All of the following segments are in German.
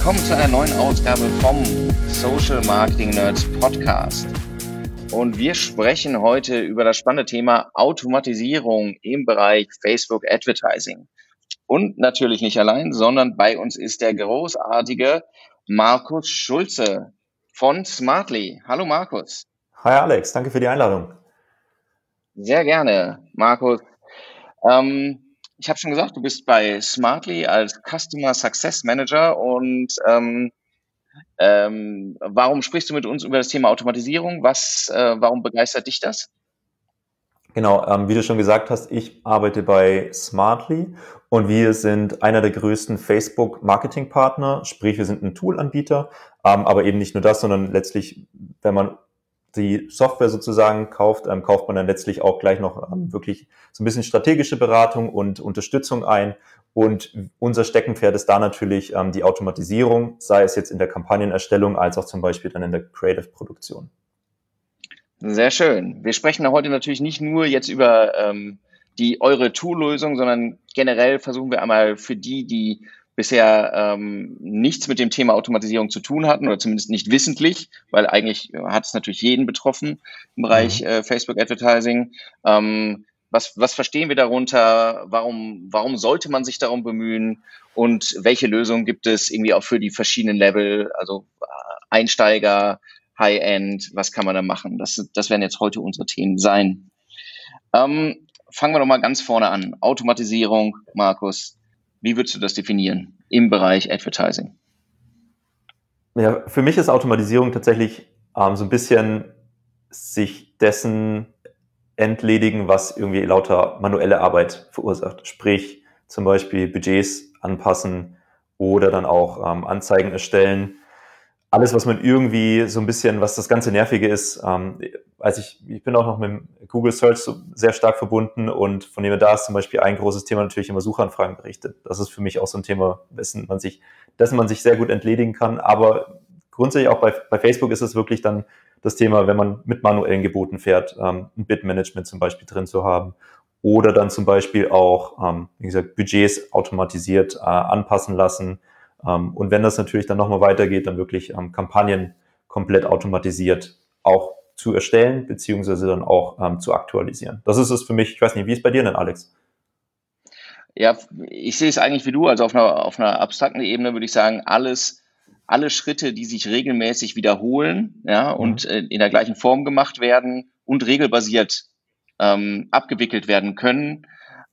Willkommen zu einer neuen Ausgabe vom Social Marketing Nerds Podcast. Und wir sprechen heute über das spannende Thema Automatisierung im Bereich Facebook Advertising. Und natürlich nicht allein, sondern bei uns ist der großartige Markus Schulze von Smartly. Hallo Markus. Hi Alex, danke für die Einladung. Sehr gerne, Markus. Ähm, ich habe schon gesagt, du bist bei Smartly als Customer Success Manager und ähm, ähm, warum sprichst du mit uns über das Thema Automatisierung? Was, äh, warum begeistert dich das? Genau, ähm, wie du schon gesagt hast, ich arbeite bei Smartly und wir sind einer der größten Facebook-Marketing-Partner, sprich wir sind ein Tool-Anbieter, ähm, aber eben nicht nur das, sondern letztlich, wenn man die Software sozusagen kauft, ähm, kauft man dann letztlich auch gleich noch ähm, wirklich so ein bisschen strategische Beratung und Unterstützung ein. Und unser Steckenpferd ist da natürlich ähm, die Automatisierung, sei es jetzt in der Kampagnenerstellung als auch zum Beispiel dann in der Creative-Produktion. Sehr schön. Wir sprechen heute natürlich nicht nur jetzt über ähm, die eure Tool-Lösung, sondern generell versuchen wir einmal für die, die bisher ähm, nichts mit dem Thema Automatisierung zu tun hatten oder zumindest nicht wissentlich, weil eigentlich hat es natürlich jeden betroffen im Bereich mhm. äh, Facebook Advertising. Ähm, was, was verstehen wir darunter? Warum, warum sollte man sich darum bemühen? Und welche Lösungen gibt es irgendwie auch für die verschiedenen Level, also äh, Einsteiger, High-End, was kann man da machen? Das, das werden jetzt heute unsere Themen sein. Ähm, fangen wir doch mal ganz vorne an. Automatisierung, Markus. Wie würdest du das definieren im Bereich Advertising? Ja, für mich ist Automatisierung tatsächlich ähm, so ein bisschen sich dessen entledigen, was irgendwie lauter manuelle Arbeit verursacht. Sprich, zum Beispiel Budgets anpassen oder dann auch ähm, Anzeigen erstellen alles, was man irgendwie so ein bisschen, was das ganze Nervige ist, ähm, also ich, ich bin auch noch mit Google Search so sehr stark verbunden und von dem her da ist zum Beispiel ein großes Thema natürlich immer Suchanfragen berichtet. Das ist für mich auch so ein Thema, dessen man sich, dessen man sich sehr gut entledigen kann. Aber grundsätzlich auch bei, bei Facebook ist es wirklich dann das Thema, wenn man mit manuellen Geboten fährt, ähm, ein Bitmanagement zum Beispiel drin zu haben oder dann zum Beispiel auch, ähm, wie gesagt, Budgets automatisiert äh, anpassen lassen und wenn das natürlich dann nochmal weitergeht, dann wirklich ähm, Kampagnen komplett automatisiert auch zu erstellen, beziehungsweise dann auch ähm, zu aktualisieren. Das ist es für mich, ich weiß nicht, wie ist es bei dir denn, Alex? Ja, ich sehe es eigentlich wie du, also auf einer, auf einer abstrakten Ebene würde ich sagen, alles, alle Schritte, die sich regelmäßig wiederholen, ja, mhm. und äh, in der gleichen Form gemacht werden und regelbasiert ähm, abgewickelt werden können,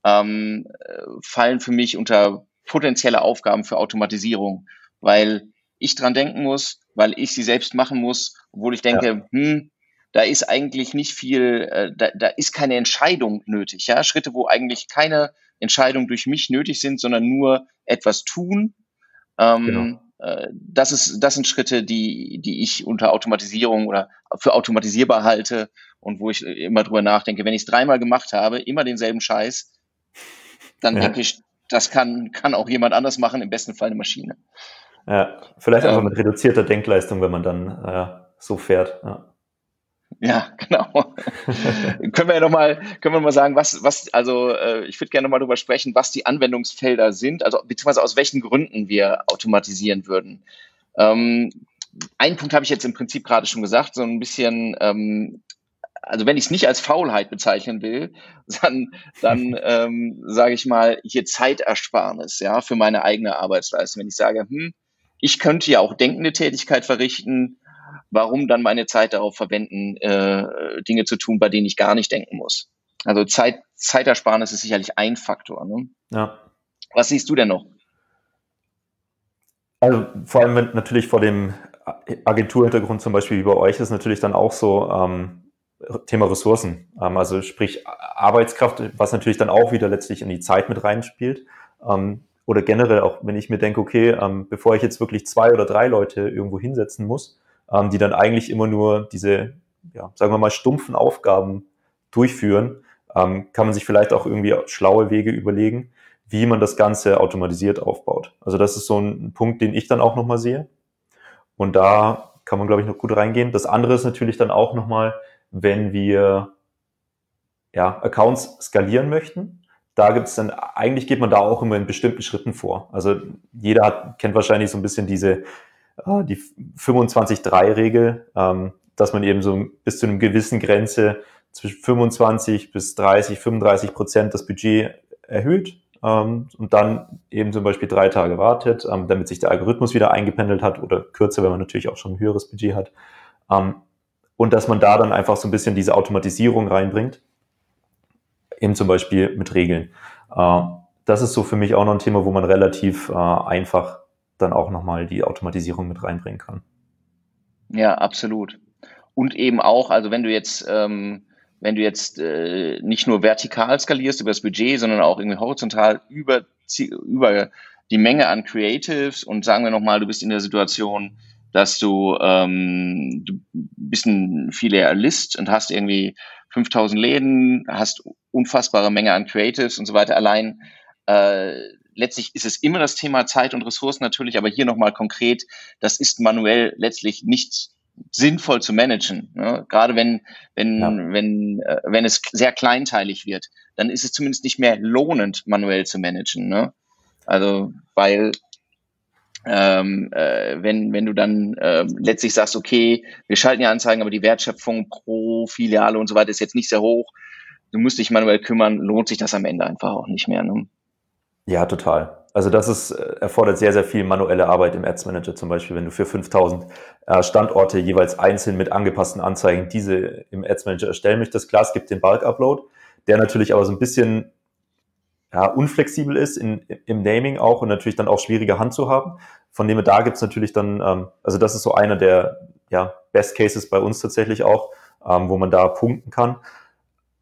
ähm, äh, fallen für mich unter potenzielle Aufgaben für Automatisierung, weil ich dran denken muss, weil ich sie selbst machen muss, obwohl ich denke, ja. hm, da ist eigentlich nicht viel, äh, da, da ist keine Entscheidung nötig. Ja, Schritte, wo eigentlich keine Entscheidung durch mich nötig sind, sondern nur etwas tun. Ähm, genau. äh, das ist, das sind Schritte, die, die ich unter Automatisierung oder für automatisierbar halte und wo ich immer drüber nachdenke. Wenn ich es dreimal gemacht habe, immer denselben Scheiß, dann ja. denke ich, das kann, kann auch jemand anders machen, im besten Fall eine Maschine. Ja, vielleicht ähm, einfach mit reduzierter Denkleistung, wenn man dann äh, so fährt. Ja. Ja, genau. können wir ja nochmal, können wir mal sagen, was, was, also äh, ich würde gerne nochmal darüber sprechen, was die Anwendungsfelder sind, also beziehungsweise aus welchen Gründen wir automatisieren würden. Ähm, einen Punkt habe ich jetzt im Prinzip gerade schon gesagt, so ein bisschen ähm, also wenn ich es nicht als Faulheit bezeichnen will, dann, dann ähm, sage ich mal hier Zeitersparnis, ja, für meine eigene Arbeitsleistung. Wenn ich sage, hm, ich könnte ja auch denkende Tätigkeit verrichten, warum dann meine Zeit darauf verwenden, äh, Dinge zu tun, bei denen ich gar nicht denken muss? Also Zeit, Zeitersparnis ist sicherlich ein Faktor. Ne? Ja. Was siehst du denn noch? Also vor allem natürlich vor dem Agenturhintergrund zum Beispiel wie bei euch ist natürlich dann auch so, ähm, Thema Ressourcen, ähm, also sprich Arbeitskraft, was natürlich dann auch wieder letztlich in die Zeit mit reinspielt. Ähm, oder generell auch, wenn ich mir denke, okay, ähm, bevor ich jetzt wirklich zwei oder drei Leute irgendwo hinsetzen muss, ähm, die dann eigentlich immer nur diese, ja, sagen wir mal, stumpfen Aufgaben durchführen, ähm, kann man sich vielleicht auch irgendwie schlaue Wege überlegen, wie man das Ganze automatisiert aufbaut. Also das ist so ein Punkt, den ich dann auch nochmal sehe. Und da kann man, glaube ich, noch gut reingehen. Das andere ist natürlich dann auch nochmal, wenn wir ja, Accounts skalieren möchten, da gibt es dann, eigentlich geht man da auch immer in bestimmten Schritten vor. Also jeder hat, kennt wahrscheinlich so ein bisschen diese, äh, die 25-3-Regel, ähm, dass man eben so bis zu einer gewissen Grenze zwischen 25 bis 30, 35 Prozent das Budget erhöht ähm, und dann eben zum Beispiel drei Tage wartet, ähm, damit sich der Algorithmus wieder eingependelt hat oder kürzer, wenn man natürlich auch schon ein höheres Budget hat. Und dass man da dann einfach so ein bisschen diese Automatisierung reinbringt, eben zum Beispiel mit Regeln. Äh, das ist so für mich auch noch ein Thema, wo man relativ äh, einfach dann auch nochmal die Automatisierung mit reinbringen kann. Ja, absolut. Und eben auch, also wenn du jetzt ähm, wenn du jetzt äh, nicht nur vertikal skalierst über das Budget, sondern auch irgendwie horizontal über, über die Menge an Creatives und sagen wir nochmal, du bist in der Situation, dass du, ähm, du bist ein Filialist und hast irgendwie 5000 Läden, hast unfassbare Menge an Creatives und so weiter. Allein äh, letztlich ist es immer das Thema Zeit und Ressourcen natürlich, aber hier nochmal konkret, das ist manuell letztlich nicht sinnvoll zu managen. Ne? Gerade wenn, wenn, ja. wenn, äh, wenn es sehr kleinteilig wird, dann ist es zumindest nicht mehr lohnend, manuell zu managen. Ne? Also, weil ähm, äh, wenn, wenn du dann äh, letztlich sagst, okay, wir schalten ja Anzeigen, aber die Wertschöpfung pro Filiale und so weiter ist jetzt nicht sehr hoch, du musst dich manuell kümmern, lohnt sich das am Ende einfach auch nicht mehr. Ne? Ja, total. Also das ist, äh, erfordert sehr, sehr viel manuelle Arbeit im Ads Manager zum Beispiel, wenn du für 5000 äh, Standorte jeweils einzeln mit angepassten Anzeigen diese im Ads Manager erstellen möchtest. Klar, es gibt den Bulk Upload, der natürlich aber so ein bisschen ja, unflexibel ist in, im Naming auch und natürlich dann auch schwieriger Hand zu haben. Von dem da gibt's natürlich dann, ähm, also das ist so einer der ja, Best Cases bei uns tatsächlich auch, ähm, wo man da punkten kann.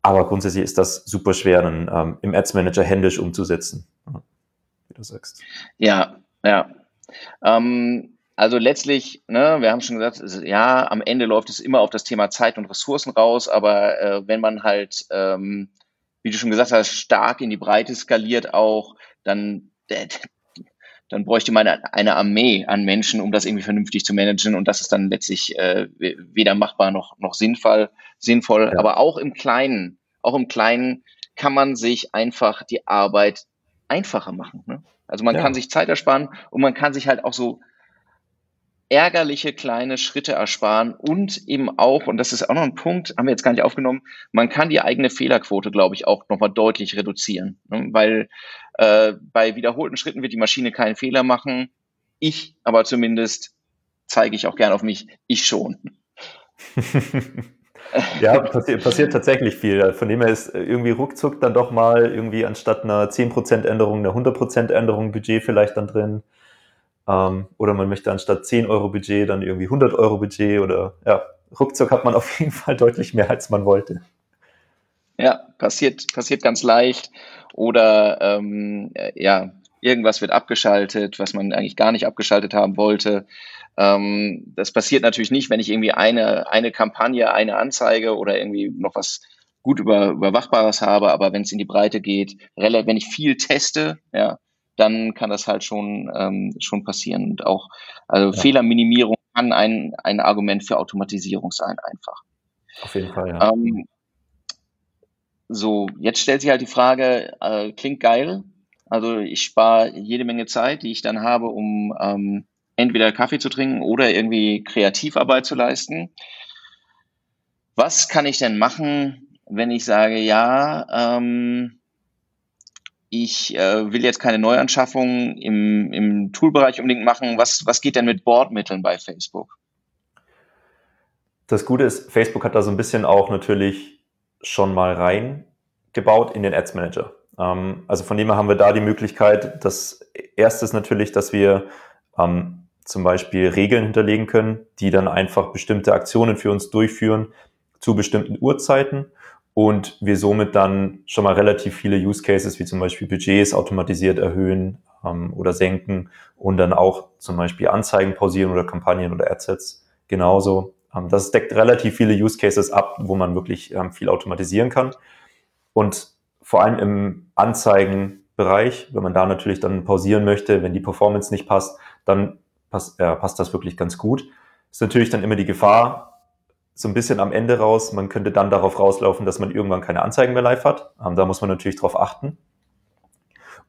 Aber grundsätzlich ist das super schwer, dann ähm, im Ads Manager händisch umzusetzen du sagst. Ja, ja. Ähm, also letztlich, ne, wir haben schon gesagt, ja, am Ende läuft es immer auf das Thema Zeit und Ressourcen raus, aber äh, wenn man halt, ähm, wie du schon gesagt hast, stark in die Breite skaliert auch, dann, dann bräuchte man eine Armee an Menschen, um das irgendwie vernünftig zu managen und das ist dann letztlich äh, weder machbar noch, noch sinnvoll, sinnvoll. Ja. Aber auch im Kleinen, auch im Kleinen kann man sich einfach die Arbeit einfacher machen. Ne? Also man ja. kann sich Zeit ersparen und man kann sich halt auch so ärgerliche kleine Schritte ersparen und eben auch, und das ist auch noch ein Punkt, haben wir jetzt gar nicht aufgenommen, man kann die eigene Fehlerquote, glaube ich, auch nochmal deutlich reduzieren. Ne? Weil äh, bei wiederholten Schritten wird die Maschine keinen Fehler machen. Ich aber zumindest zeige ich auch gern auf mich, ich schon. Ja, passiert, passiert tatsächlich viel. Von dem her ist irgendwie ruckzuck dann doch mal irgendwie anstatt einer 10% Änderung eine 100% Änderung Budget vielleicht dann drin. Ähm, oder man möchte anstatt 10 Euro Budget dann irgendwie 100 Euro Budget oder ja, ruckzuck hat man auf jeden Fall deutlich mehr, als man wollte. Ja, passiert, passiert ganz leicht. Oder ähm, ja, irgendwas wird abgeschaltet, was man eigentlich gar nicht abgeschaltet haben wollte. Ähm, das passiert natürlich nicht, wenn ich irgendwie eine, eine Kampagne, eine Anzeige oder irgendwie noch was gut über, überwachbares habe, aber wenn es in die Breite geht, wenn ich viel teste, ja, dann kann das halt schon, ähm, schon passieren. Und auch also ja. Fehlerminimierung kann ein, ein Argument für Automatisierung sein, einfach. Auf jeden Fall, ja. Ähm, so, jetzt stellt sich halt die Frage, äh, klingt geil. Also ich spare jede Menge Zeit, die ich dann habe, um ähm, entweder Kaffee zu trinken oder irgendwie Kreativarbeit zu leisten. Was kann ich denn machen, wenn ich sage, ja, ähm, ich äh, will jetzt keine Neuanschaffung im, im Toolbereich unbedingt machen. Was, was geht denn mit Bordmitteln bei Facebook? Das Gute ist, Facebook hat da so ein bisschen auch natürlich schon mal reingebaut in den Ads Manager. Ähm, also von dem her haben wir da die Möglichkeit, das erste ist natürlich, dass wir ähm, zum Beispiel Regeln hinterlegen können, die dann einfach bestimmte Aktionen für uns durchführen zu bestimmten Uhrzeiten und wir somit dann schon mal relativ viele Use Cases wie zum Beispiel Budgets automatisiert erhöhen ähm, oder senken und dann auch zum Beispiel Anzeigen pausieren oder Kampagnen oder Adsets genauso. Ähm, das deckt relativ viele Use Cases ab, wo man wirklich ähm, viel automatisieren kann. Und vor allem im Anzeigenbereich, wenn man da natürlich dann pausieren möchte, wenn die Performance nicht passt, dann passt, äh, passt das wirklich ganz gut. Ist natürlich dann immer die Gefahr, so ein bisschen am Ende raus, man könnte dann darauf rauslaufen, dass man irgendwann keine Anzeigen mehr live hat. Ähm, da muss man natürlich drauf achten.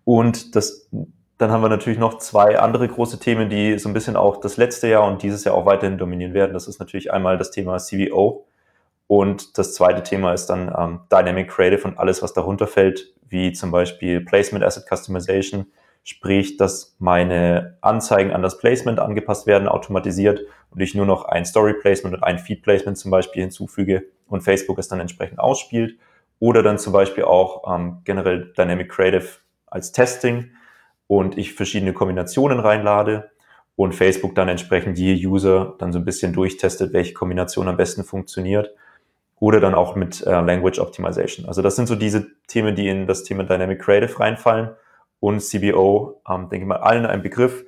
Und das, dann haben wir natürlich noch zwei andere große Themen, die so ein bisschen auch das letzte Jahr und dieses Jahr auch weiterhin dominieren werden. Das ist natürlich einmal das Thema CVO. Und das zweite Thema ist dann ähm, Dynamic Creative und alles, was darunter fällt, wie zum Beispiel Placement Asset Customization, sprich, dass meine Anzeigen an das Placement angepasst werden, automatisiert und ich nur noch ein Story Placement und ein Feed Placement zum Beispiel hinzufüge und Facebook es dann entsprechend ausspielt. Oder dann zum Beispiel auch ähm, generell Dynamic Creative als Testing und ich verschiedene Kombinationen reinlade und Facebook dann entsprechend je User dann so ein bisschen durchtestet, welche Kombination am besten funktioniert. Oder dann auch mit äh, Language Optimization. Also das sind so diese Themen, die in das Thema Dynamic Creative reinfallen und CBO, ähm, denke ich mal, allen ein Begriff.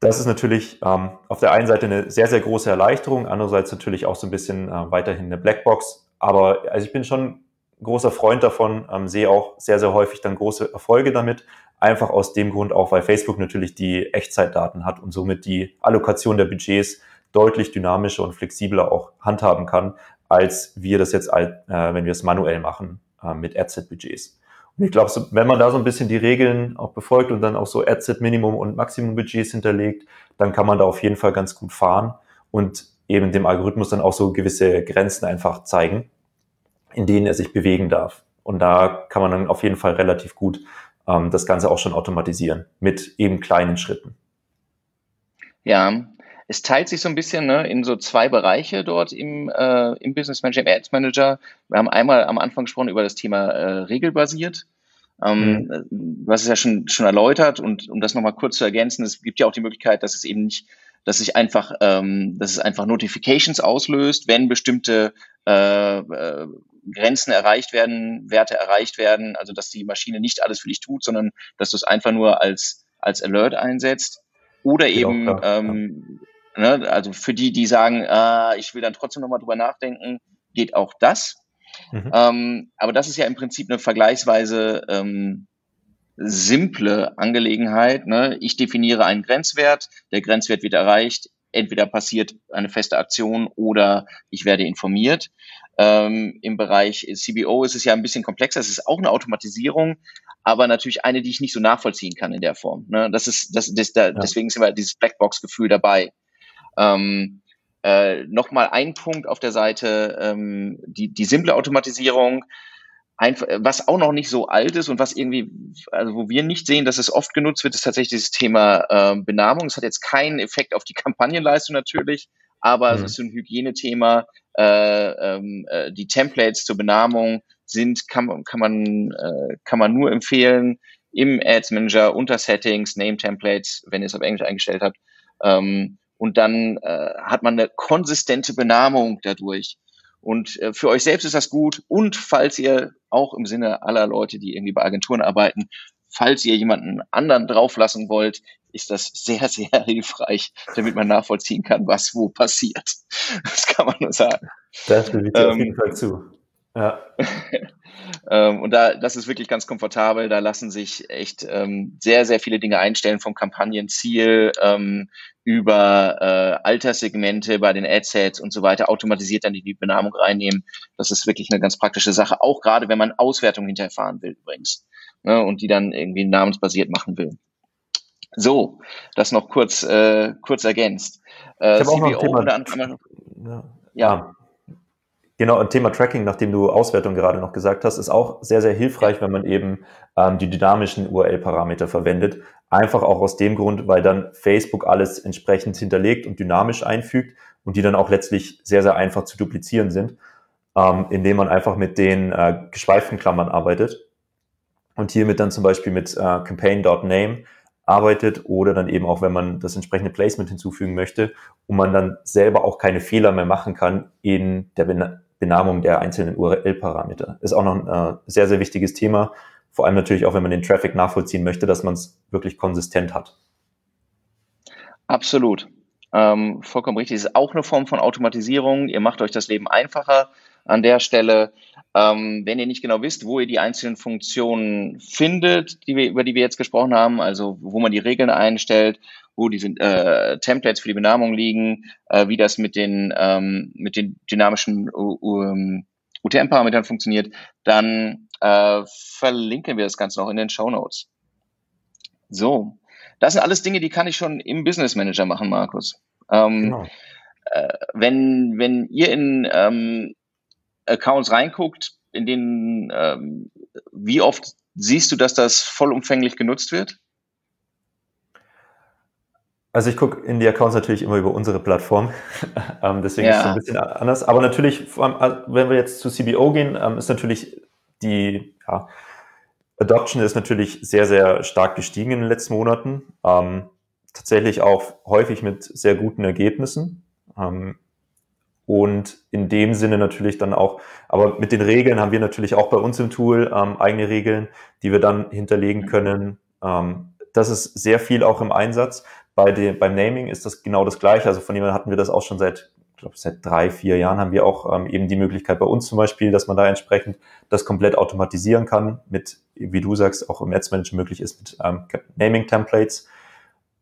Das ist natürlich ähm, auf der einen Seite eine sehr, sehr große Erleichterung, andererseits natürlich auch so ein bisschen äh, weiterhin eine Blackbox. Aber also ich bin schon großer Freund davon, ähm, sehe auch sehr, sehr häufig dann große Erfolge damit. Einfach aus dem Grund auch, weil Facebook natürlich die Echtzeitdaten hat und somit die Allokation der Budgets deutlich dynamischer und flexibler auch handhaben kann, als wir das jetzt, äh, wenn wir es manuell machen äh, mit Adset-Budgets. Und ich glaube, wenn man da so ein bisschen die Regeln auch befolgt und dann auch so Adset Minimum und Maximum Budgets hinterlegt, dann kann man da auf jeden Fall ganz gut fahren und eben dem Algorithmus dann auch so gewisse Grenzen einfach zeigen, in denen er sich bewegen darf. Und da kann man dann auf jeden Fall relativ gut ähm, das Ganze auch schon automatisieren mit eben kleinen Schritten. Ja, es teilt sich so ein bisschen ne, in so zwei Bereiche dort im, äh, im Business Manager, im Ads Manager. Wir haben einmal am Anfang gesprochen über das Thema äh, regelbasiert. Ähm, mhm. Was ist ja schon, schon erläutert und um das nochmal kurz zu ergänzen, es gibt ja auch die Möglichkeit, dass es eben nicht, dass sich einfach, ähm, dass es einfach Notifications auslöst, wenn bestimmte äh, äh, Grenzen erreicht werden, Werte erreicht werden, also dass die Maschine nicht alles für dich tut, sondern dass du es einfach nur als, als Alert einsetzt. Oder eben auch, ähm, Ne? Also für die, die sagen, ah, ich will dann trotzdem nochmal drüber nachdenken, geht auch das. Mhm. Ähm, aber das ist ja im Prinzip eine vergleichsweise ähm, simple Angelegenheit. Ne? Ich definiere einen Grenzwert, der Grenzwert wird erreicht, entweder passiert eine feste Aktion oder ich werde informiert. Ähm, Im Bereich CBO ist es ja ein bisschen komplexer. Es ist auch eine Automatisierung, aber natürlich eine, die ich nicht so nachvollziehen kann in der Form. Ne? Das ist, das, das, da, ja. deswegen ist immer dieses Blackbox-Gefühl dabei. Ähm, äh, Nochmal ein Punkt auf der Seite, ähm, die, die simple Automatisierung, einfach, was auch noch nicht so alt ist und was irgendwie, also wo wir nicht sehen, dass es oft genutzt wird, ist tatsächlich dieses Thema äh, Benamung. Es hat jetzt keinen Effekt auf die Kampagnenleistung natürlich, aber mhm. es ist ein Hygienethema. Äh, ähm, äh, die Templates zur Benamung sind, kann, kann, man, äh, kann man nur empfehlen im Ads Manager unter Settings, Name Templates, wenn ihr es auf Englisch eingestellt habt. Ähm, und dann äh, hat man eine konsistente Benamung dadurch. Und äh, für euch selbst ist das gut. Und falls ihr auch im Sinne aller Leute, die irgendwie bei Agenturen arbeiten, falls ihr jemanden anderen drauflassen wollt, ist das sehr, sehr hilfreich, damit man nachvollziehen kann, was wo passiert. Das kann man nur sagen. Das dir ähm, auf jeden Fall zu. Ja. ähm, und da, das ist wirklich ganz komfortabel. Da lassen sich echt ähm, sehr, sehr viele Dinge einstellen vom Kampagnenziel ähm, über äh, Alterssegmente bei den Adsets und so weiter, automatisiert dann die Benamung reinnehmen. Das ist wirklich eine ganz praktische Sache, auch gerade wenn man Auswertung hinterfahren will übrigens ne, und die dann irgendwie namensbasiert machen will. So, das noch kurz, äh, kurz ergänzt. Äh, ich CBO, auch noch ein Thema, ja. ja. Genau, ein Thema Tracking, nachdem du Auswertung gerade noch gesagt hast, ist auch sehr, sehr hilfreich, wenn man eben ähm, die dynamischen URL-Parameter verwendet. Einfach auch aus dem Grund, weil dann Facebook alles entsprechend hinterlegt und dynamisch einfügt und die dann auch letztlich sehr, sehr einfach zu duplizieren sind, ähm, indem man einfach mit den äh, geschweiften Klammern arbeitet und hiermit dann zum Beispiel mit äh, campaign.name arbeitet oder dann eben auch, wenn man das entsprechende Placement hinzufügen möchte und man dann selber auch keine Fehler mehr machen kann in der Benamung der einzelnen URL-Parameter. Ist auch noch ein äh, sehr, sehr wichtiges Thema. Vor allem natürlich auch, wenn man den Traffic nachvollziehen möchte, dass man es wirklich konsistent hat. Absolut. Ähm, vollkommen richtig. Ist auch eine Form von Automatisierung. Ihr macht euch das Leben einfacher an der Stelle. Ähm, wenn ihr nicht genau wisst, wo ihr die einzelnen Funktionen findet, die wir, über die wir jetzt gesprochen haben, also wo man die Regeln einstellt wo diese äh, Templates für die Benamung liegen, äh, wie das mit den, ähm, mit den dynamischen UTM-Parametern funktioniert, dann äh, verlinken wir das Ganze noch in den Show Notes. So, das sind alles Dinge, die kann ich schon im Business Manager machen, Markus. Ähm, genau. äh, wenn, wenn ihr in ähm, Accounts reinguckt, in denen, ähm, wie oft siehst du, dass das vollumfänglich genutzt wird? Also ich gucke in die Accounts natürlich immer über unsere Plattform, ähm, deswegen ja. ist es ein bisschen anders. Aber natürlich, wenn wir jetzt zu CBO gehen, ähm, ist natürlich die ja, Adoption ist natürlich sehr, sehr stark gestiegen in den letzten Monaten. Ähm, tatsächlich auch häufig mit sehr guten Ergebnissen. Ähm, und in dem Sinne natürlich dann auch, aber mit den Regeln haben wir natürlich auch bei uns im Tool ähm, eigene Regeln, die wir dann hinterlegen können. Ähm, das ist sehr viel auch im Einsatz. Bei dem, beim Naming ist das genau das Gleiche. Also von jemandem hatten wir das auch schon seit, ich glaube, seit drei, vier Jahren haben wir auch ähm, eben die Möglichkeit bei uns zum Beispiel, dass man da entsprechend das komplett automatisieren kann mit, wie du sagst, auch im Ads Manager möglich ist mit ähm, Naming Templates.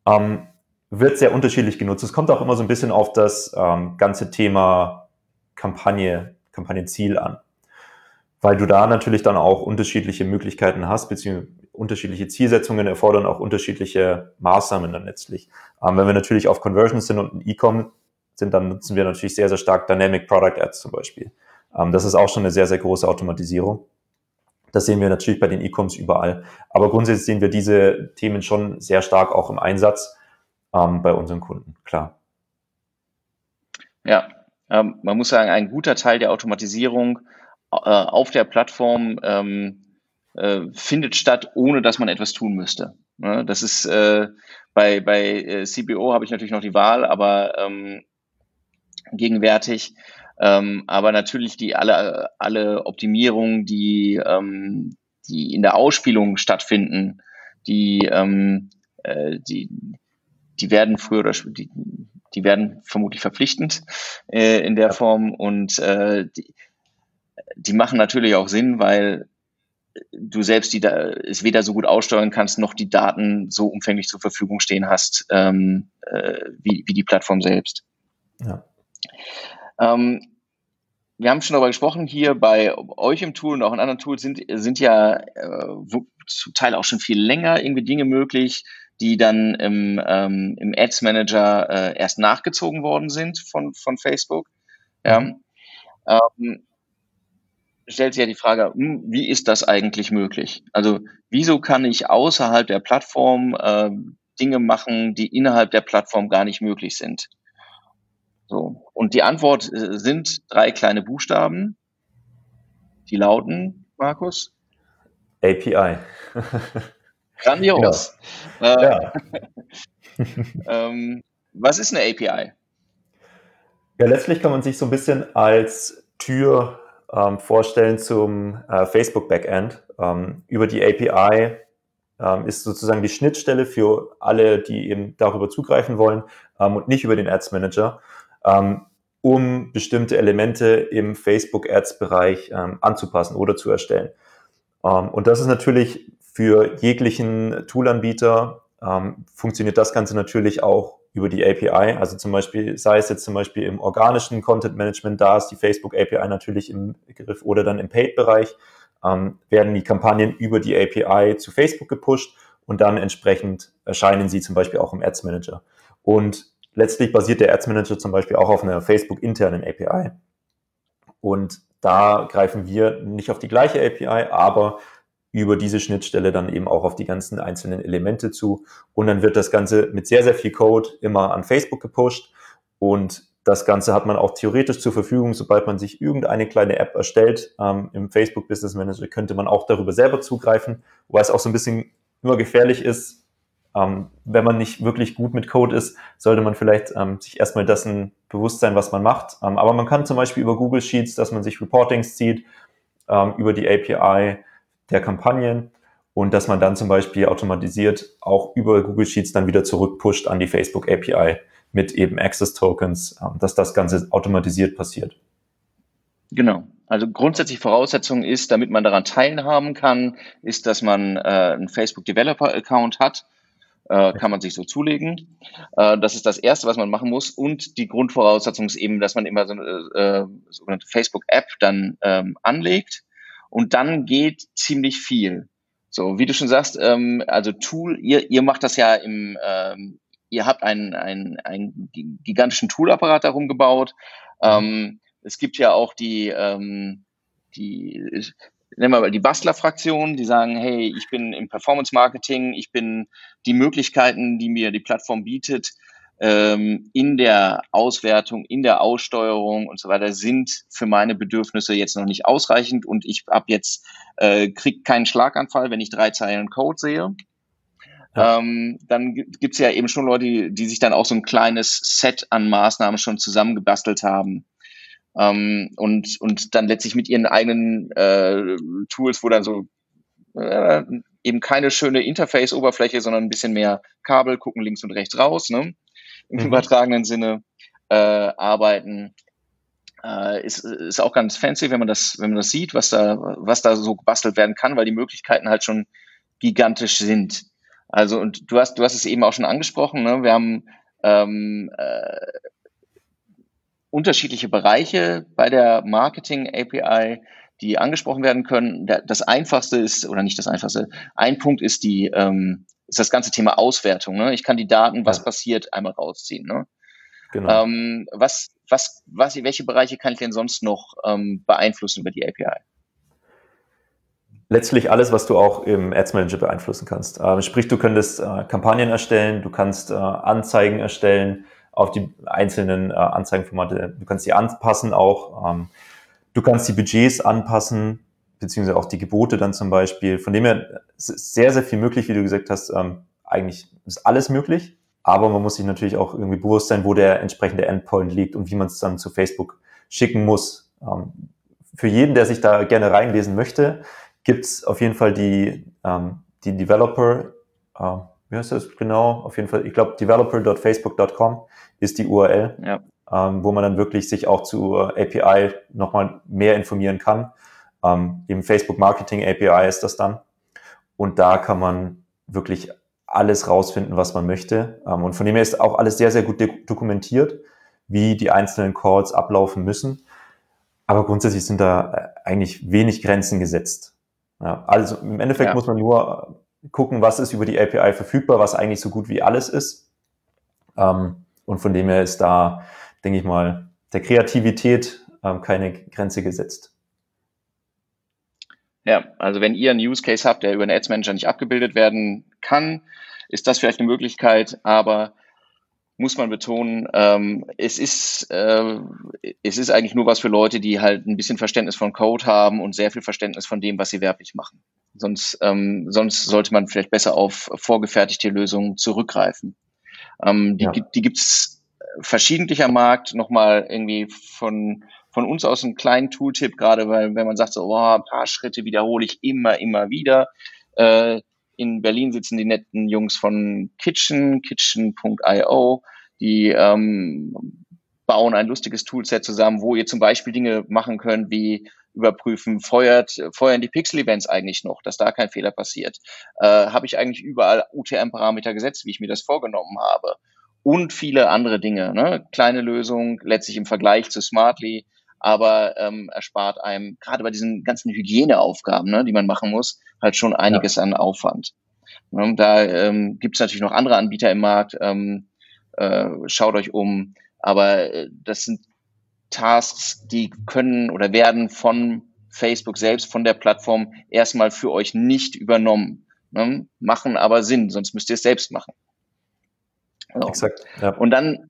Ähm, wird sehr unterschiedlich genutzt. Es kommt auch immer so ein bisschen auf das ähm, ganze Thema Kampagne, Kampagnenziel an. Weil du da natürlich dann auch unterschiedliche Möglichkeiten hast, beziehungsweise unterschiedliche Zielsetzungen erfordern auch unterschiedliche Maßnahmen dann letztlich. Ähm, wenn wir natürlich auf Conversions sind und ein E-Com sind, dann nutzen wir natürlich sehr, sehr stark Dynamic Product Ads zum Beispiel. Ähm, das ist auch schon eine sehr, sehr große Automatisierung. Das sehen wir natürlich bei den E-Coms überall. Aber grundsätzlich sehen wir diese Themen schon sehr stark auch im Einsatz ähm, bei unseren Kunden, klar. Ja, ähm, man muss sagen, ein guter Teil der Automatisierung äh, auf der Plattform ähm, äh, findet statt, ohne dass man etwas tun müsste. Ne? Das ist äh, bei, bei äh, CBO habe ich natürlich noch die Wahl, aber ähm, gegenwärtig. Ähm, aber natürlich die alle, alle Optimierungen, die, ähm, die in der Ausspielung stattfinden, die, ähm, äh, die, die werden früher oder die, die werden vermutlich verpflichtend äh, in der Form und äh, die, die machen natürlich auch Sinn, weil du selbst die da es weder so gut aussteuern kannst, noch die Daten so umfänglich zur Verfügung stehen hast, ähm, äh, wie, wie die Plattform selbst. Ja. Ähm, wir haben schon darüber gesprochen, hier bei euch im Tool und auch in anderen Tools sind, sind ja äh, zum Teil auch schon viel länger irgendwie Dinge möglich, die dann im, ähm, im Ads Manager äh, erst nachgezogen worden sind von, von Facebook. Ja. Ähm, stellt sich ja die Frage, hm, wie ist das eigentlich möglich? Also wieso kann ich außerhalb der Plattform äh, Dinge machen, die innerhalb der Plattform gar nicht möglich sind? So. Und die Antwort äh, sind drei kleine Buchstaben. Die lauten, Markus? API. Grandios. Ja. Äh, ja. ähm, was ist eine API? Ja, letztlich kann man sich so ein bisschen als Tür ähm, vorstellen zum äh, Facebook Backend. Ähm, über die API ähm, ist sozusagen die Schnittstelle für alle, die eben darüber zugreifen wollen ähm, und nicht über den Ads Manager, ähm, um bestimmte Elemente im Facebook Ads Bereich ähm, anzupassen oder zu erstellen. und das ist natürlich für jeglichen Toolanbieter funktioniert das Ganze natürlich auch über die API. Also zum Beispiel, sei es jetzt zum Beispiel im organischen Content Management, da ist die Facebook API natürlich im Begriff oder dann im Paid-Bereich, ähm, werden die Kampagnen über die API zu Facebook gepusht und dann entsprechend erscheinen sie zum Beispiel auch im Ads Manager. Und letztlich basiert der Ads Manager zum Beispiel auch auf einer Facebook internen API. Und da greifen wir nicht auf die gleiche API, aber über diese Schnittstelle dann eben auch auf die ganzen einzelnen Elemente zu. Und dann wird das Ganze mit sehr, sehr viel Code immer an Facebook gepusht. Und das Ganze hat man auch theoretisch zur Verfügung, sobald man sich irgendeine kleine App erstellt. Ähm, Im Facebook Business Manager könnte man auch darüber selber zugreifen, wobei es auch so ein bisschen immer gefährlich ist. Ähm, wenn man nicht wirklich gut mit Code ist, sollte man vielleicht ähm, sich erstmal dessen bewusst sein, was man macht. Ähm, aber man kann zum Beispiel über Google Sheets, dass man sich Reportings zieht, ähm, über die API der Kampagnen und dass man dann zum Beispiel automatisiert auch über Google Sheets dann wieder zurückpusht an die Facebook API mit eben Access Tokens, ähm, dass das Ganze automatisiert passiert. Genau. Also grundsätzlich Voraussetzung ist, damit man daran teilhaben kann, ist, dass man äh, einen Facebook Developer Account hat. Äh, kann man sich so zulegen. Äh, das ist das Erste, was man machen muss. Und die Grundvoraussetzung ist eben, dass man immer so eine äh, sogenannte Facebook-App dann ähm, anlegt Und dann geht ziemlich viel. So, wie du schon sagst, ähm, also Tool, ihr, ihr macht das ja im, ähm, ihr habt einen, einen, einen gigantischen Toolapparat darum gebaut. Mhm. Ähm, es gibt ja auch die, ähm, die, nennen wir mal die Bastler-Fraktion, die sagen, hey, ich bin im Performance-Marketing, ich bin die Möglichkeiten, die mir die Plattform bietet, ähm, in der Auswertung, in der Aussteuerung und so weiter sind für meine Bedürfnisse jetzt noch nicht ausreichend und ich ab jetzt äh, krieg keinen Schlaganfall, wenn ich drei Zeilen Code sehe. Ja. Ähm, dann gibt es ja eben schon Leute, die, die sich dann auch so ein kleines Set an Maßnahmen schon zusammengebastelt haben. Ähm, und, und dann letztlich mit ihren eigenen äh, Tools, wo dann so äh, eben keine schöne Interface-Oberfläche, sondern ein bisschen mehr Kabel, gucken links und rechts raus. Ne? Im mhm. übertragenen Sinne äh, arbeiten. Äh, ist, ist auch ganz fancy, wenn man das, wenn man das sieht, was da, was da so gebastelt werden kann, weil die Möglichkeiten halt schon gigantisch sind. Also und du hast, du hast es eben auch schon angesprochen. Ne? Wir haben ähm, äh, unterschiedliche Bereiche bei der Marketing API, die angesprochen werden können. Das einfachste ist, oder nicht das einfachste, ein Punkt ist die, ähm, ist das ganze Thema Auswertung. Ne? Ich kann die Daten, was passiert, einmal rausziehen. Ne? Genau. Ähm, was, was, was, welche Bereiche kann ich denn sonst noch ähm, beeinflussen über die API? Letztlich alles, was du auch im Ads Manager beeinflussen kannst. Ähm, sprich, du könntest äh, Kampagnen erstellen, du kannst äh, Anzeigen erstellen auf die einzelnen äh, Anzeigenformate. Du kannst sie anpassen auch. Ähm, du kannst die Budgets anpassen beziehungsweise auch die Gebote dann zum Beispiel. Von dem her ist sehr, sehr viel möglich, wie du gesagt hast. Ähm, eigentlich ist alles möglich, aber man muss sich natürlich auch irgendwie bewusst sein, wo der entsprechende Endpoint liegt und wie man es dann zu Facebook schicken muss. Ähm, für jeden, der sich da gerne reinlesen möchte, gibt's auf jeden Fall die, ähm, die Developer, äh, wie heißt das genau? Auf jeden Fall, ich glaube, developer.facebook.com ist die URL, ja. ähm, wo man dann wirklich sich auch zu API nochmal mehr informieren kann. Ähm, Im Facebook Marketing API ist das dann. Und da kann man wirklich alles rausfinden, was man möchte. Ähm, und von dem her ist auch alles sehr, sehr gut dokumentiert, wie die einzelnen Calls ablaufen müssen. Aber grundsätzlich sind da äh, eigentlich wenig Grenzen gesetzt. Ja, also im Endeffekt ja. muss man nur gucken, was ist über die API verfügbar, was eigentlich so gut wie alles ist. Ähm, und von dem her ist da, denke ich mal, der Kreativität ähm, keine Grenze gesetzt. Ja, also wenn ihr einen Use Case habt, der über einen Ads Manager nicht abgebildet werden kann, ist das vielleicht eine Möglichkeit, aber muss man betonen, ähm, es ist äh, es ist eigentlich nur was für Leute, die halt ein bisschen Verständnis von Code haben und sehr viel Verständnis von dem, was sie werblich machen. Sonst ähm, sonst sollte man vielleicht besser auf vorgefertigte Lösungen zurückgreifen. Ähm, die ja. die gibt's verschiedentlich am Markt. Nochmal irgendwie von von uns aus einen kleinen Tooltip, gerade weil wenn man sagt, so, oh, ein paar Schritte wiederhole ich immer, immer wieder. Äh, in Berlin sitzen die netten Jungs von Kitchen, kitchen.io, die ähm, bauen ein lustiges Toolset zusammen, wo ihr zum Beispiel Dinge machen könnt, wie überprüfen, feuert, feuern die Pixel-Events eigentlich noch, dass da kein Fehler passiert. Äh, habe ich eigentlich überall UTM-Parameter gesetzt, wie ich mir das vorgenommen habe? Und viele andere Dinge. Ne? Kleine Lösung, letztlich im Vergleich zu Smartly, aber ähm, erspart einem gerade bei diesen ganzen Hygieneaufgaben, ne, die man machen muss, halt schon einiges ja. an Aufwand. Ne, da ähm, gibt es natürlich noch andere Anbieter im Markt. Ähm, äh, schaut euch um, aber äh, das sind Tasks, die können oder werden von Facebook selbst, von der Plattform erstmal für euch nicht übernommen. Ne? Machen aber Sinn, sonst müsst ihr es selbst machen. So. Exakt. Ja. Und dann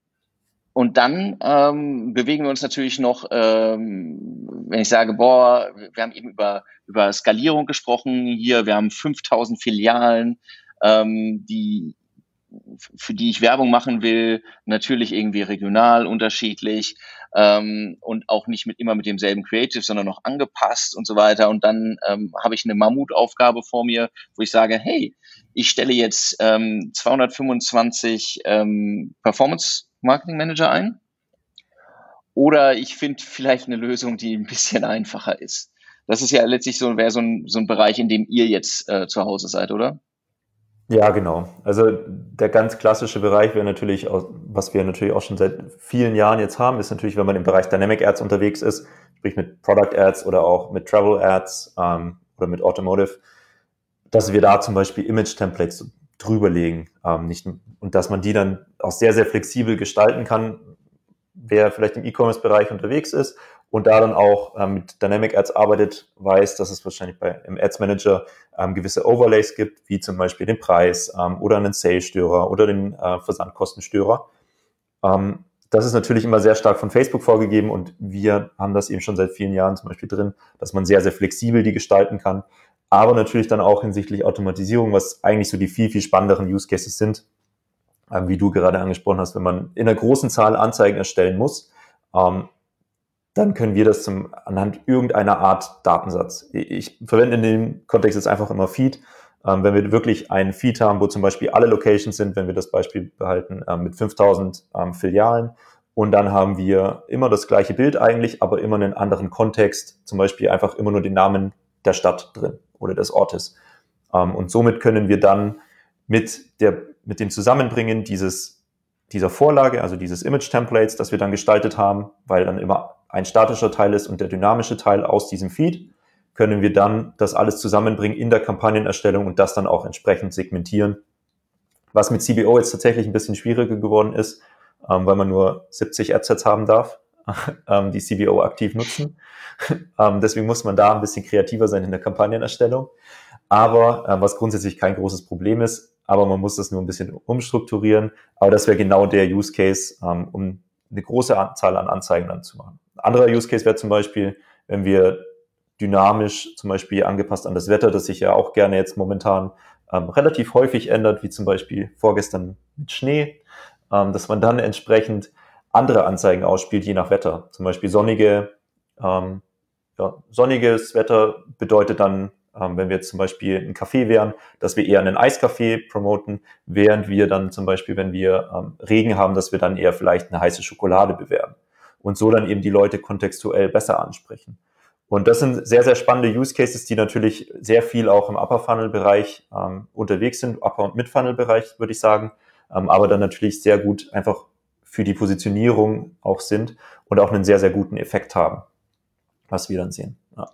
und dann ähm, bewegen wir uns natürlich noch, ähm, wenn ich sage, boah, wir haben eben über, über Skalierung gesprochen hier, wir haben 5000 Filialen, ähm, die, für die ich Werbung machen will, natürlich irgendwie regional unterschiedlich ähm, und auch nicht mit immer mit demselben Creative, sondern noch angepasst und so weiter. Und dann ähm, habe ich eine Mammutaufgabe vor mir, wo ich sage, hey, ich stelle jetzt ähm, 225 ähm, Performance Marketing Manager ein. Oder ich finde vielleicht eine Lösung, die ein bisschen einfacher ist. Das ist ja letztlich so, wäre so ein, so ein Bereich, in dem ihr jetzt äh, zu Hause seid, oder? Ja, genau. Also der ganz klassische Bereich wäre natürlich, was wir natürlich auch schon seit vielen Jahren jetzt haben, ist natürlich, wenn man im Bereich Dynamic Ads unterwegs ist, sprich mit Product Ads oder auch mit Travel Ads ähm, oder mit Automotive, dass wir da zum Beispiel Image-Templates drüberlegen. Ähm, nicht, und dass man die dann auch sehr, sehr flexibel gestalten kann, wer vielleicht im E-Commerce-Bereich unterwegs ist und da dann auch ähm, mit Dynamic Ads arbeitet, weiß, dass es wahrscheinlich bei, im Ads Manager ähm, gewisse Overlays gibt, wie zum Beispiel den Preis ähm, oder einen Sales-Störer oder den äh, Versandkostenstörer. Ähm, das ist natürlich immer sehr stark von Facebook vorgegeben und wir haben das eben schon seit vielen Jahren zum Beispiel drin, dass man sehr, sehr flexibel die gestalten kann aber natürlich dann auch hinsichtlich Automatisierung, was eigentlich so die viel, viel spannenderen Use Cases sind, ähm, wie du gerade angesprochen hast, wenn man in einer großen Zahl Anzeigen erstellen muss, ähm, dann können wir das zum, anhand irgendeiner Art Datensatz. Ich verwende in dem Kontext jetzt einfach immer Feed. Ähm, wenn wir wirklich einen Feed haben, wo zum Beispiel alle Locations sind, wenn wir das Beispiel behalten, ähm, mit 5000 ähm, Filialen, und dann haben wir immer das gleiche Bild eigentlich, aber immer einen anderen Kontext, zum Beispiel einfach immer nur den Namen der Stadt drin oder des Ortes. Ähm, und somit können wir dann mit, der, mit dem Zusammenbringen dieses, dieser Vorlage, also dieses Image-Templates, das wir dann gestaltet haben, weil dann immer ein statischer Teil ist und der dynamische Teil aus diesem Feed, können wir dann das alles zusammenbringen in der Kampagnenerstellung und das dann auch entsprechend segmentieren. Was mit CBO jetzt tatsächlich ein bisschen schwieriger geworden ist, ähm, weil man nur 70 Adsets haben darf, ähm, die CBO aktiv nutzen. ähm, deswegen muss man da ein bisschen kreativer sein in der Kampagnenerstellung. Aber äh, was grundsätzlich kein großes Problem ist, aber man muss das nur ein bisschen umstrukturieren. Aber das wäre genau der Use Case, ähm, um eine große Anzahl an Anzeigen dann zu machen. Ein anderer Use Case wäre zum Beispiel, wenn wir dynamisch zum Beispiel angepasst an das Wetter, das sich ja auch gerne jetzt momentan ähm, relativ häufig ändert, wie zum Beispiel vorgestern mit Schnee, ähm, dass man dann entsprechend andere Anzeigen ausspielt, je nach Wetter. Zum Beispiel sonnige, ähm, ja, sonniges Wetter bedeutet dann, ähm, wenn wir jetzt zum Beispiel ein Café wären, dass wir eher einen Eiscafé promoten, während wir dann zum Beispiel, wenn wir ähm, Regen haben, dass wir dann eher vielleicht eine heiße Schokolade bewerben und so dann eben die Leute kontextuell besser ansprechen. Und das sind sehr, sehr spannende Use Cases, die natürlich sehr viel auch im Upper Funnel Bereich ähm, unterwegs sind, Upper und Mid Funnel Bereich, würde ich sagen, ähm, aber dann natürlich sehr gut einfach für die Positionierung auch sind und auch einen sehr, sehr guten Effekt haben, was wir dann sehen. Ja,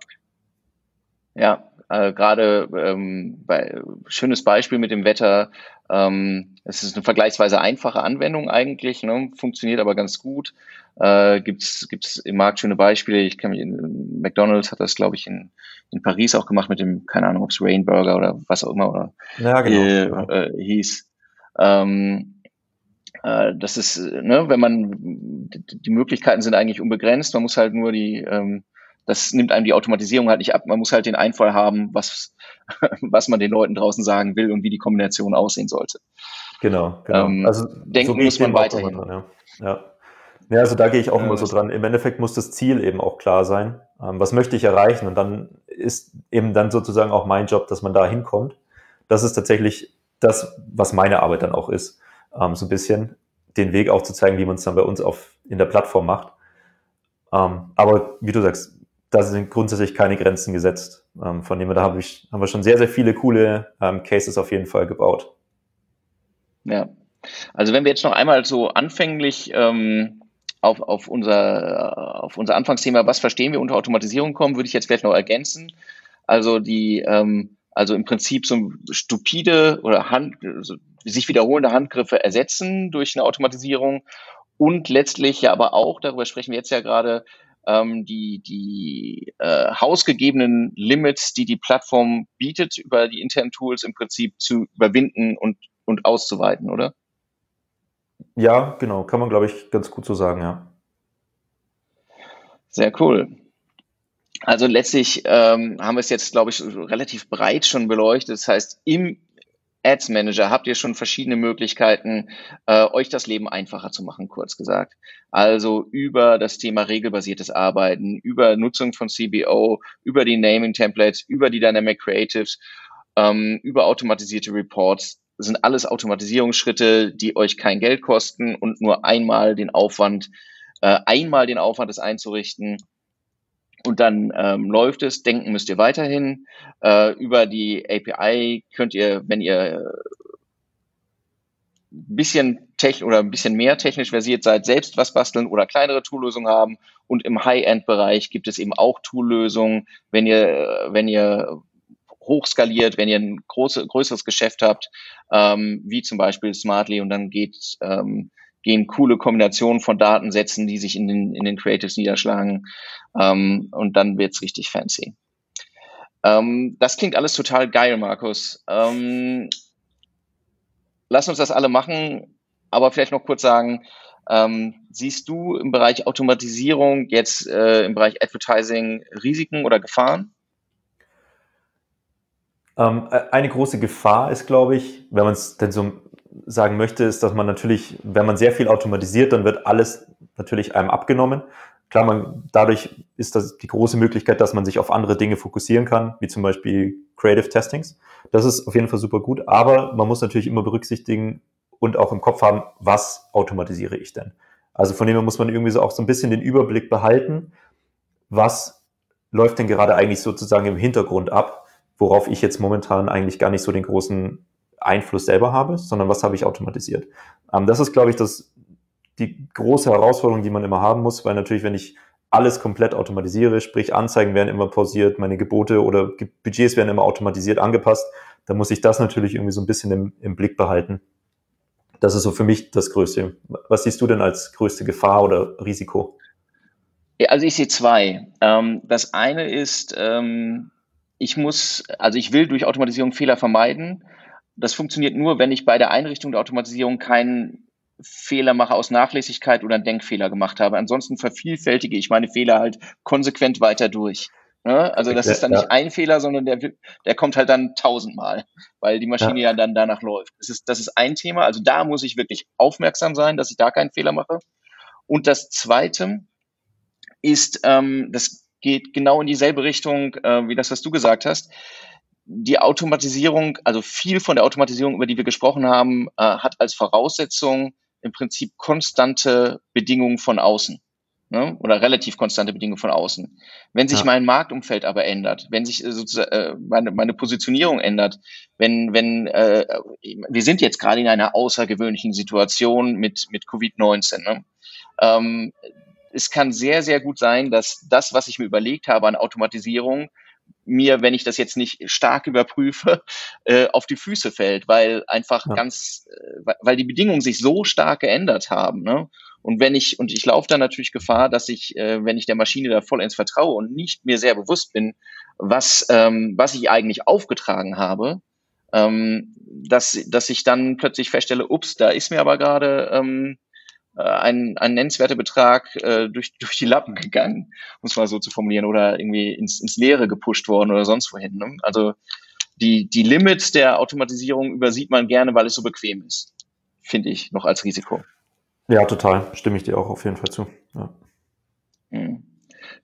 ja äh, gerade ähm, bei, schönes Beispiel mit dem Wetter. Ähm, es ist eine vergleichsweise einfache Anwendung eigentlich, ne? funktioniert aber ganz gut. Äh, gibt's gibt's im Markt schöne Beispiele. Ich kann mich in, McDonald's hat das, glaube ich, in, in Paris auch gemacht mit dem, keine Ahnung, ob es Rainburger oder was auch immer oder ja, genau. äh, äh, hieß. Ähm, äh, das ist, ne, wenn man, die Möglichkeiten sind eigentlich unbegrenzt, man muss halt nur die, ähm, das nimmt einem die Automatisierung halt nicht ab, man muss halt den Einfall haben, was, was man den Leuten draußen sagen will und wie die Kombination aussehen sollte. Genau, genau. Ähm, also denken so muss man weiterhin. Dran, ja. ja. Ja, also da gehe ich auch immer so dran. Im Endeffekt muss das Ziel eben auch klar sein. Ähm, was möchte ich erreichen? Und dann ist eben dann sozusagen auch mein Job, dass man da hinkommt. Das ist tatsächlich das, was meine Arbeit dann auch ist ähm, so ein bisschen den Weg auch zu zeigen, wie man es dann bei uns auf, in der Plattform macht. Ähm, aber wie du sagst, da sind grundsätzlich keine Grenzen gesetzt. Ähm, von dem her, da hab ich, haben wir schon sehr, sehr viele coole ähm, Cases auf jeden Fall gebaut. Ja, also wenn wir jetzt noch einmal so anfänglich ähm, auf, auf, unser, auf unser Anfangsthema, was verstehen wir unter Automatisierung kommen, würde ich jetzt vielleicht noch ergänzen. Also die, ähm, also im Prinzip so stupide oder Hand, so sich wiederholende Handgriffe ersetzen durch eine Automatisierung und letztlich ja aber auch, darüber sprechen wir jetzt ja gerade, ähm, die, die äh, hausgegebenen Limits, die die Plattform bietet, über die internen Tools im Prinzip zu überwinden und, und auszuweiten, oder? Ja, genau, kann man, glaube ich, ganz gut so sagen, ja. Sehr cool. Also letztlich ähm, haben wir es jetzt, glaube ich, relativ breit schon beleuchtet. Das heißt, im Ads Manager habt ihr schon verschiedene Möglichkeiten, äh, euch das Leben einfacher zu machen, kurz gesagt. Also über das Thema regelbasiertes Arbeiten, über Nutzung von CBO, über die Naming Templates, über die Dynamic Creatives, ähm, über automatisierte Reports. Das sind alles Automatisierungsschritte, die euch kein Geld kosten und nur einmal den Aufwand, äh, einmal den Aufwand, das einzurichten und dann ähm, läuft es. Denken müsst ihr weiterhin. Äh, über die API könnt ihr, wenn ihr ein bisschen tech oder ein bisschen mehr technisch versiert seid, selbst was basteln oder kleinere Toollösungen haben. Und im High-End-Bereich gibt es eben auch Toollösungen, wenn ihr, wenn ihr hochskaliert, wenn ihr ein große, größeres Geschäft habt, ähm, wie zum Beispiel Smartly und dann geht, ähm, gehen coole Kombinationen von Datensätzen, die sich in den, in den Creatives niederschlagen ähm, und dann wird's richtig fancy. Ähm, das klingt alles total geil, Markus. Ähm, lass uns das alle machen, aber vielleicht noch kurz sagen, ähm, siehst du im Bereich Automatisierung jetzt äh, im Bereich Advertising Risiken oder Gefahren? Ähm, äh, eine große Gefahr ist, glaube ich, wenn man es denn so sagen möchte, ist, dass man natürlich, wenn man sehr viel automatisiert, dann wird alles natürlich einem abgenommen. Klar, man, dadurch ist das die große Möglichkeit, dass man sich auf andere Dinge fokussieren kann, wie zum Beispiel Creative Testings. Das ist auf jeden Fall super gut, aber man muss natürlich immer berücksichtigen und auch im Kopf haben, was automatisiere ich denn? Also von dem her muss man irgendwie so auch so ein bisschen den Überblick behalten, was läuft denn gerade eigentlich sozusagen im Hintergrund ab, worauf ich jetzt momentan eigentlich gar nicht so den großen Einfluss selber habe, sondern was habe ich automatisiert. Ähm, das ist, glaube ich, das die große Herausforderung, die man immer haben muss, weil natürlich, wenn ich alles komplett automatisiere, sprich Anzeigen werden immer pausiert, meine Gebote oder Budgets werden immer automatisiert angepasst, dann muss ich das natürlich irgendwie so ein bisschen im, im Blick behalten. Das ist so für mich das Größte. Was siehst du denn als größte Gefahr oder Risiko? Also ich sehe zwei. Ähm, das eine ist, ähm, ich muss, also ich will durch Automatisierung Fehler vermeiden. Das funktioniert nur, wenn ich bei der Einrichtung der Automatisierung keinen Fehler mache aus Nachlässigkeit oder einen Denkfehler gemacht habe. Ansonsten vervielfältige ich meine Fehler halt konsequent weiter durch. Ne? Also das ist dann nicht ein Fehler, sondern der, der kommt halt dann tausendmal, weil die Maschine ja. ja dann danach läuft. Das ist, das ist ein Thema. Also da muss ich wirklich aufmerksam sein, dass ich da keinen Fehler mache. Und das Zweite ist, ähm, das geht genau in dieselbe Richtung äh, wie das, was du gesagt hast. Die Automatisierung, also viel von der Automatisierung, über die wir gesprochen haben, äh, hat als Voraussetzung im Prinzip konstante Bedingungen von außen ne? oder relativ konstante Bedingungen von außen. Wenn sich ja. mein Marktumfeld aber ändert, wenn sich äh, sozusagen äh, meine, meine Positionierung ändert, wenn, wenn äh, wir sind jetzt gerade in einer außergewöhnlichen Situation mit, mit Covid-19. Ne? Ähm, es kann sehr, sehr gut sein, dass das, was ich mir überlegt habe an Automatisierung, mir, wenn ich das jetzt nicht stark überprüfe, äh, auf die Füße fällt, weil einfach ja. ganz, äh, weil die Bedingungen sich so stark geändert haben. Ne? Und wenn ich, und ich laufe da natürlich Gefahr, dass ich, äh, wenn ich der Maschine da vollends vertraue und nicht mir sehr bewusst bin, was, ähm, was ich eigentlich aufgetragen habe, ähm, dass, dass ich dann plötzlich feststelle, ups, da ist mir aber gerade ähm, äh, ein, ein nennenswerter Betrag äh, durch, durch die Lappen gegangen, um es mal so zu formulieren, oder irgendwie ins, ins Leere gepusht worden oder sonst wohin. Ne? Also die, die Limits der Automatisierung übersieht man gerne, weil es so bequem ist, finde ich, noch als Risiko. Ja, total. Stimme ich dir auch auf jeden Fall zu. Ja. Mhm.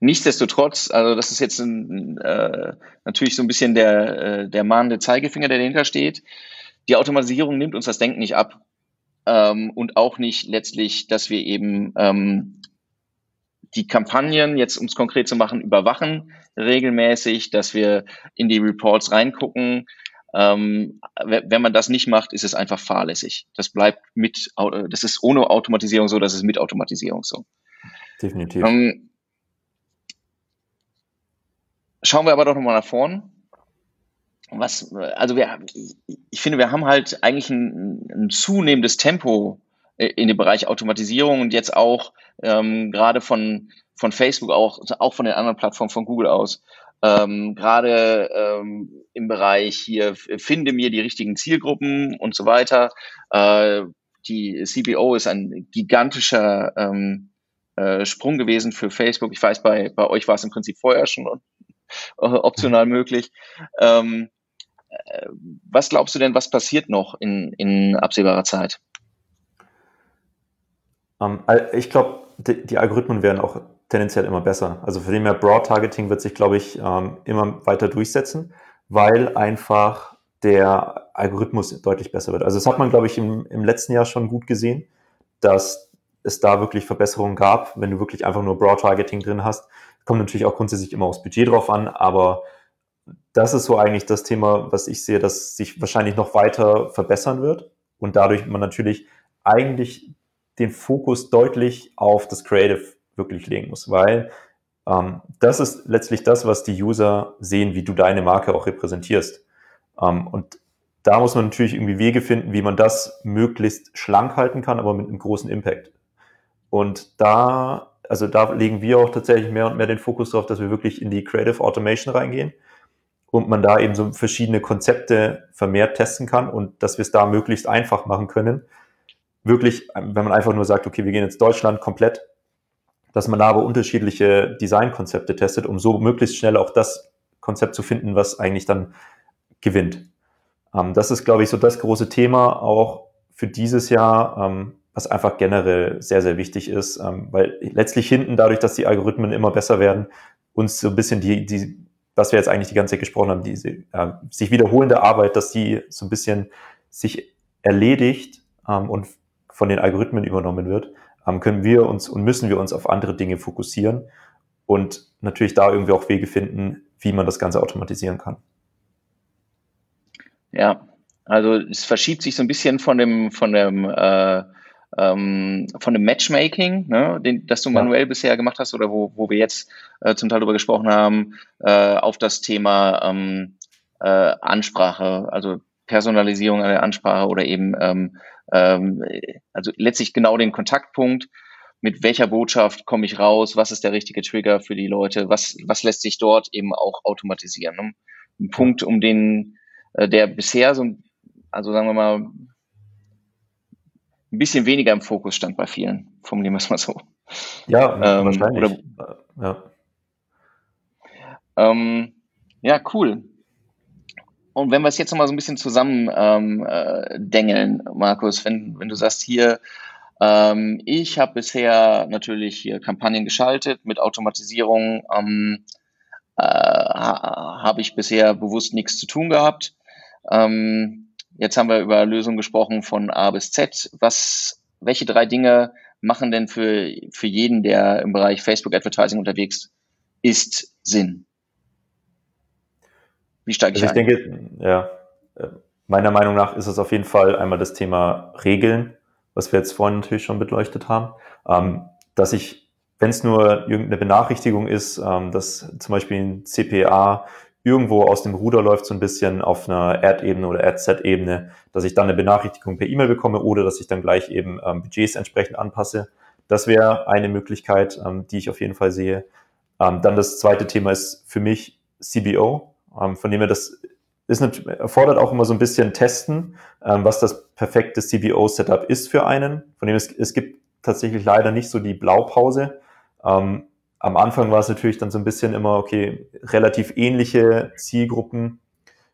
Nichtsdestotrotz, also das ist jetzt ein, äh, natürlich so ein bisschen der, äh, der mahnende Zeigefinger, der dahinter steht. Die Automatisierung nimmt uns das Denken nicht ab ähm, und auch nicht letztlich, dass wir eben ähm, die Kampagnen, jetzt um es konkret zu machen, überwachen regelmäßig, dass wir in die Reports reingucken. Ähm, wenn man das nicht macht, ist es einfach fahrlässig. Das bleibt mit, das ist ohne Automatisierung so, das ist mit Automatisierung so. Definitiv. Ähm, schauen wir aber doch nochmal nach vorn was, also wir, ich finde, wir haben halt eigentlich ein, ein zunehmendes Tempo in dem Bereich Automatisierung und jetzt auch ähm, gerade von, von Facebook, auch, auch von den anderen Plattformen von Google aus. Ähm, gerade ähm, im Bereich hier finde mir die richtigen Zielgruppen und so weiter. Äh, die CPO ist ein gigantischer ähm, äh, Sprung gewesen für Facebook. Ich weiß, bei, bei euch war es im Prinzip vorher schon äh, optional möglich. Ähm, was glaubst du denn, was passiert noch in, in absehbarer Zeit? Um, ähm, ich glaube, die, die, Algorithmen werden auch tendenziell immer besser. Also für den mehr Broad Targeting wird sich, glaube ich, ähm, immer weiter durchsetzen, weil einfach der Algorithmus deutlich besser wird. Also das hat man, glaube ich, im, im letzten Jahr schon gut gesehen, dass es da wirklich Verbesserungen gab, wenn du wirklich einfach nur Broad Targeting drin hast. Kommt natürlich auch grundsätzlich immer aufs Budget drauf an, aber das ist so eigentlich das Thema, was ich sehe, dass sich wahrscheinlich noch weiter verbessern wird und dadurch man natürlich eigentlich den Fokus deutlich auf das Creative wirklich legen muss, weil ähm, das ist letztlich das, was die User sehen, wie du deine Marke auch repräsentierst. Ähm, und da muss man natürlich irgendwie Wege finden, wie man das möglichst schlank halten kann, aber mit einem großen Impact. Und da, also da legen wir auch tatsächlich mehr und mehr den Fokus darauf, dass wir wirklich in die Creative Automation reingehen und man da eben so verschiedene Konzepte vermehrt testen kann und dass wir es da möglichst einfach machen können. Wirklich, wenn man einfach nur sagt, okay, wir gehen jetzt Deutschland komplett, dass man da aber unterschiedliche Designkonzepte testet, um so möglichst schnell auch das Konzept zu finden, was eigentlich dann gewinnt. Ähm, das ist, glaube ich, so das große Thema auch für dieses Jahr, ähm, was einfach generell sehr, sehr wichtig ist, ähm, weil letztlich hinten, dadurch, dass die Algorithmen immer besser werden, uns so ein bisschen die, die was wir jetzt eigentlich die ganze Zeit gesprochen haben, diese äh, sich wiederholende Arbeit, dass die so ein bisschen sich erledigt ähm, und von den Algorithmen übernommen wird, ähm, können wir uns und müssen wir uns auf andere Dinge fokussieren und natürlich da irgendwie auch Wege finden, wie man das Ganze automatisieren kann. Ja, also es verschiebt sich so ein bisschen von dem, von dem äh, ähm, von dem Matchmaking, ne, den, das du manuell ja. bisher gemacht hast oder wo, wo wir jetzt äh, zum Teil darüber gesprochen haben, äh, auf das Thema ähm, äh, Ansprache, also Personalisierung an der Ansprache oder eben ähm, ähm, also letztlich genau den Kontaktpunkt, mit welcher Botschaft komme ich raus, was ist der richtige Trigger für die Leute, was, was lässt sich dort eben auch automatisieren. Ne? Ein Punkt, um den, äh, der bisher so, also sagen wir mal, ein bisschen weniger im Fokus stand bei vielen, formulieren wir es mal so. Ja, ähm, wahrscheinlich. Oder, ja. Ähm, ja, cool. Und wenn wir es jetzt nochmal so ein bisschen zusammen ähm, äh, dengeln, Markus, wenn, wenn du sagst hier, ähm, ich habe bisher natürlich hier Kampagnen geschaltet mit Automatisierung, ähm, äh, ha, habe ich bisher bewusst nichts zu tun gehabt. Ähm, Jetzt haben wir über Lösungen gesprochen von A bis Z. Was, welche drei Dinge machen denn für, für jeden, der im Bereich Facebook Advertising unterwegs ist, Sinn? Wie steige ich also ich ein? denke, ja, meiner Meinung nach ist es auf jeden Fall einmal das Thema Regeln, was wir jetzt vorhin natürlich schon beleuchtet haben, ähm, dass ich, wenn es nur irgendeine Benachrichtigung ist, ähm, dass zum Beispiel ein CPA irgendwo aus dem Ruder läuft, so ein bisschen auf einer Ad-Ebene oder Ad-Set-Ebene, dass ich dann eine Benachrichtigung per E-Mail bekomme oder dass ich dann gleich eben ähm, Budgets entsprechend anpasse. Das wäre eine Möglichkeit, ähm, die ich auf jeden Fall sehe. Ähm, dann das zweite Thema ist für mich CBO, ähm, von dem her das ist erfordert auch immer so ein bisschen testen, ähm, was das perfekte CBO-Setup ist für einen. Von dem es, es gibt tatsächlich leider nicht so die Blaupause. Ähm, am Anfang war es natürlich dann so ein bisschen immer, okay, relativ ähnliche Zielgruppen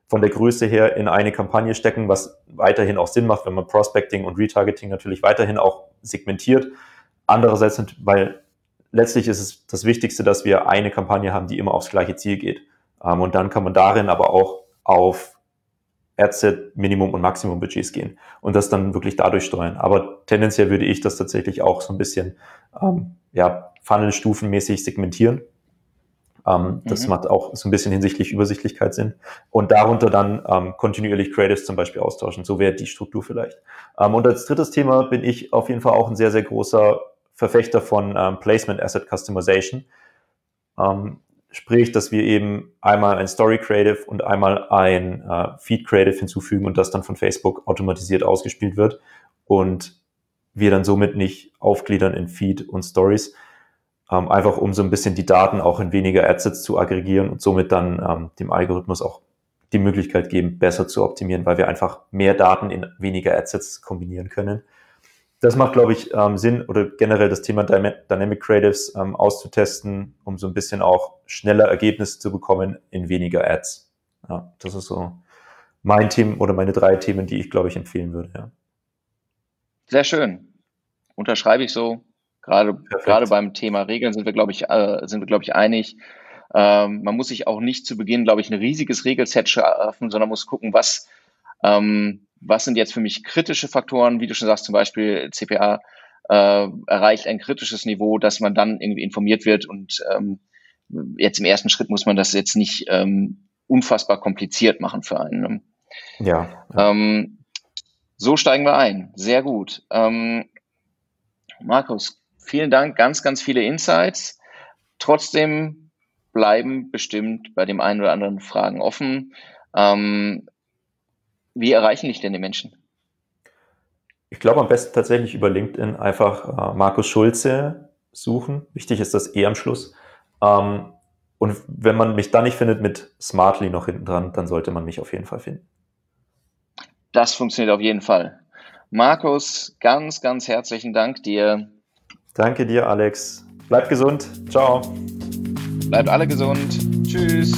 von der Größe her in eine Kampagne stecken, was weiterhin auch Sinn macht, wenn man Prospecting und Retargeting natürlich weiterhin auch segmentiert. Andererseits, weil letztlich ist es das Wichtigste, dass wir eine Kampagne haben, die immer aufs gleiche Ziel geht. Ähm, und dann kann man darin aber auch auf Adset Minimum und Maximum Budgets gehen und das dann wirklich dadurch steuern. Aber tendenziell würde ich das tatsächlich auch so ein bisschen ähm, ja, Funnel-stufenmäßig segmentieren. Ähm, das mhm. macht auch so ein bisschen hinsichtlich Übersichtlichkeit Sinn. Und darunter dann ähm, kontinuierlich Creatives zum Beispiel austauschen. So wäre die Struktur vielleicht. Ähm, und als drittes Thema bin ich auf jeden Fall auch ein sehr, sehr großer Verfechter von ähm, Placement Asset Customization. Ähm, sprich, dass wir eben einmal ein Story Creative und einmal ein äh, Feed Creative hinzufügen und das dann von Facebook automatisiert ausgespielt wird und wir dann somit nicht aufgliedern in Feed und Stories, ähm, einfach um so ein bisschen die Daten auch in weniger Adsets zu aggregieren und somit dann ähm, dem Algorithmus auch die Möglichkeit geben, besser zu optimieren, weil wir einfach mehr Daten in weniger Adsets kombinieren können. Das macht, glaube ich, ähm, Sinn oder generell das Thema Dynamic Creatives ähm, auszutesten, um so ein bisschen auch schneller Ergebnisse zu bekommen in weniger Ads. Ja, das ist so mein Thema oder meine drei Themen, die ich, glaube ich, empfehlen würde. Ja. Sehr schön. Unterschreibe ich so. Gerade, gerade beim Thema Regeln sind wir, glaube ich, äh, sind wir, glaube ich, einig. Ähm, man muss sich auch nicht zu Beginn, glaube ich, ein riesiges Regelset schaffen, sondern muss gucken, was, ähm, was sind jetzt für mich kritische Faktoren, wie du schon sagst, zum Beispiel CPA äh, erreicht ein kritisches Niveau, dass man dann irgendwie informiert wird und ähm, jetzt im ersten Schritt muss man das jetzt nicht ähm, unfassbar kompliziert machen für einen. Ja. ja. So steigen wir ein. Sehr gut. Ähm, Markus, vielen Dank. Ganz, ganz viele Insights. Trotzdem bleiben bestimmt bei dem einen oder anderen Fragen offen. Ähm, wie erreichen dich denn die Menschen? Ich glaube am besten tatsächlich über LinkedIn einfach äh, Markus Schulze suchen. Wichtig ist das eh am Schluss. Ähm, und wenn man mich dann nicht findet mit Smartly noch hinten dran, dann sollte man mich auf jeden Fall finden. Das funktioniert auf jeden Fall. Markus, ganz, ganz herzlichen Dank dir. Danke dir, Alex. Bleib gesund. Ciao. Bleibt alle gesund. Tschüss.